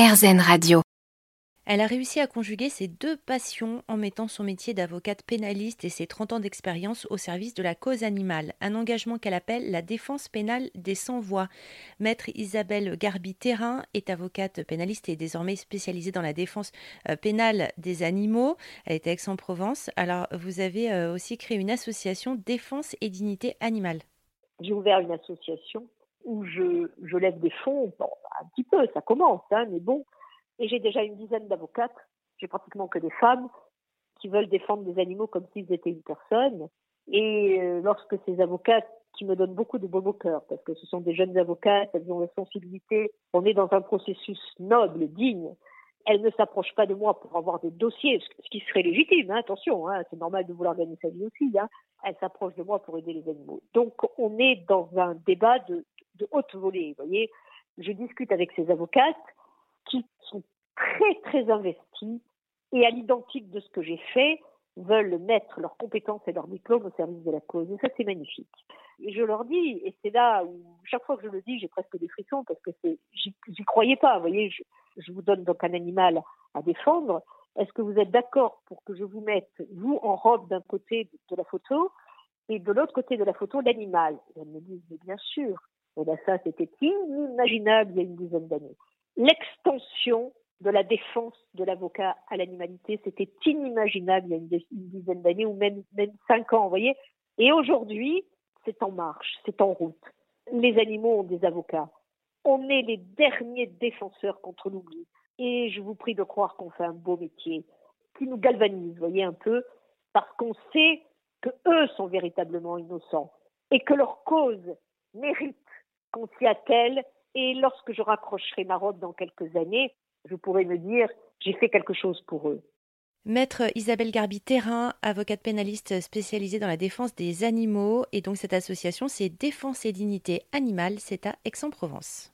RZN Radio. Elle a réussi à conjuguer ses deux passions en mettant son métier d'avocate pénaliste et ses 30 ans d'expérience au service de la cause animale, un engagement qu'elle appelle la défense pénale des sans-voix. Maître Isabelle Garbi-Terrain est avocate pénaliste et désormais spécialisée dans la défense euh, pénale des animaux. Elle est à Aix-en-Provence. Alors, vous avez euh, aussi créé une association Défense et Dignité Animale. J'ai ouvert une association où je, je lève des fonds, un petit peu, ça commence, hein, mais bon, et j'ai déjà une dizaine d'avocates, j'ai pratiquement que des femmes, qui veulent défendre des animaux comme s'ils étaient une personne. Et euh, lorsque ces avocates, qui me donnent beaucoup de beau au cœur, parce que ce sont des jeunes avocates, elles ont la sensibilité, on est dans un processus noble, digne, elles ne s'approchent pas de moi pour avoir des dossiers, ce qui serait légitime, hein, attention, hein, c'est normal de vouloir gagner sa vie aussi, hein. elles s'approchent de moi pour aider les animaux. Donc on est dans un débat de, de haute volée, vous voyez. Je discute avec ces avocates, qui sont très très investis et à l'identique de ce que j'ai fait, veulent mettre leurs compétences et leurs diplômes au service de la cause. Et ça, c'est magnifique. Et je leur dis, et c'est là où, chaque fois que je le dis, j'ai presque des frissons parce que c'est, j'y croyais pas. Vous voyez, je, je, vous donne donc un animal à défendre. Est-ce que vous êtes d'accord pour que je vous mette, vous, en robe d'un côté de la photo et de l'autre côté de la photo, l'animal? Elles me disent, mais bien sûr. Et bien ça, c'était inimaginable il y a une dizaine d'années l'extension de la défense de l'avocat à l'animalité, c'était inimaginable il y a une, dizaine d'années ou même, même cinq ans, vous voyez. Et aujourd'hui, c'est en marche, c'est en route. Les animaux ont des avocats. On est les derniers défenseurs contre l'oubli. Et je vous prie de croire qu'on fait un beau métier qui nous galvanise, vous voyez un peu, parce qu'on sait que eux sont véritablement innocents et que leur cause mérite qu'on s'y attelle et lorsque je raccrocherai ma robe dans quelques années, je pourrai me dire j'ai fait quelque chose pour eux. Maître Isabelle Garbi-Terrain, avocate pénaliste spécialisée dans la défense des animaux, et donc cette association, c'est Défense et Dignité Animale, c'est à Aix-en-Provence.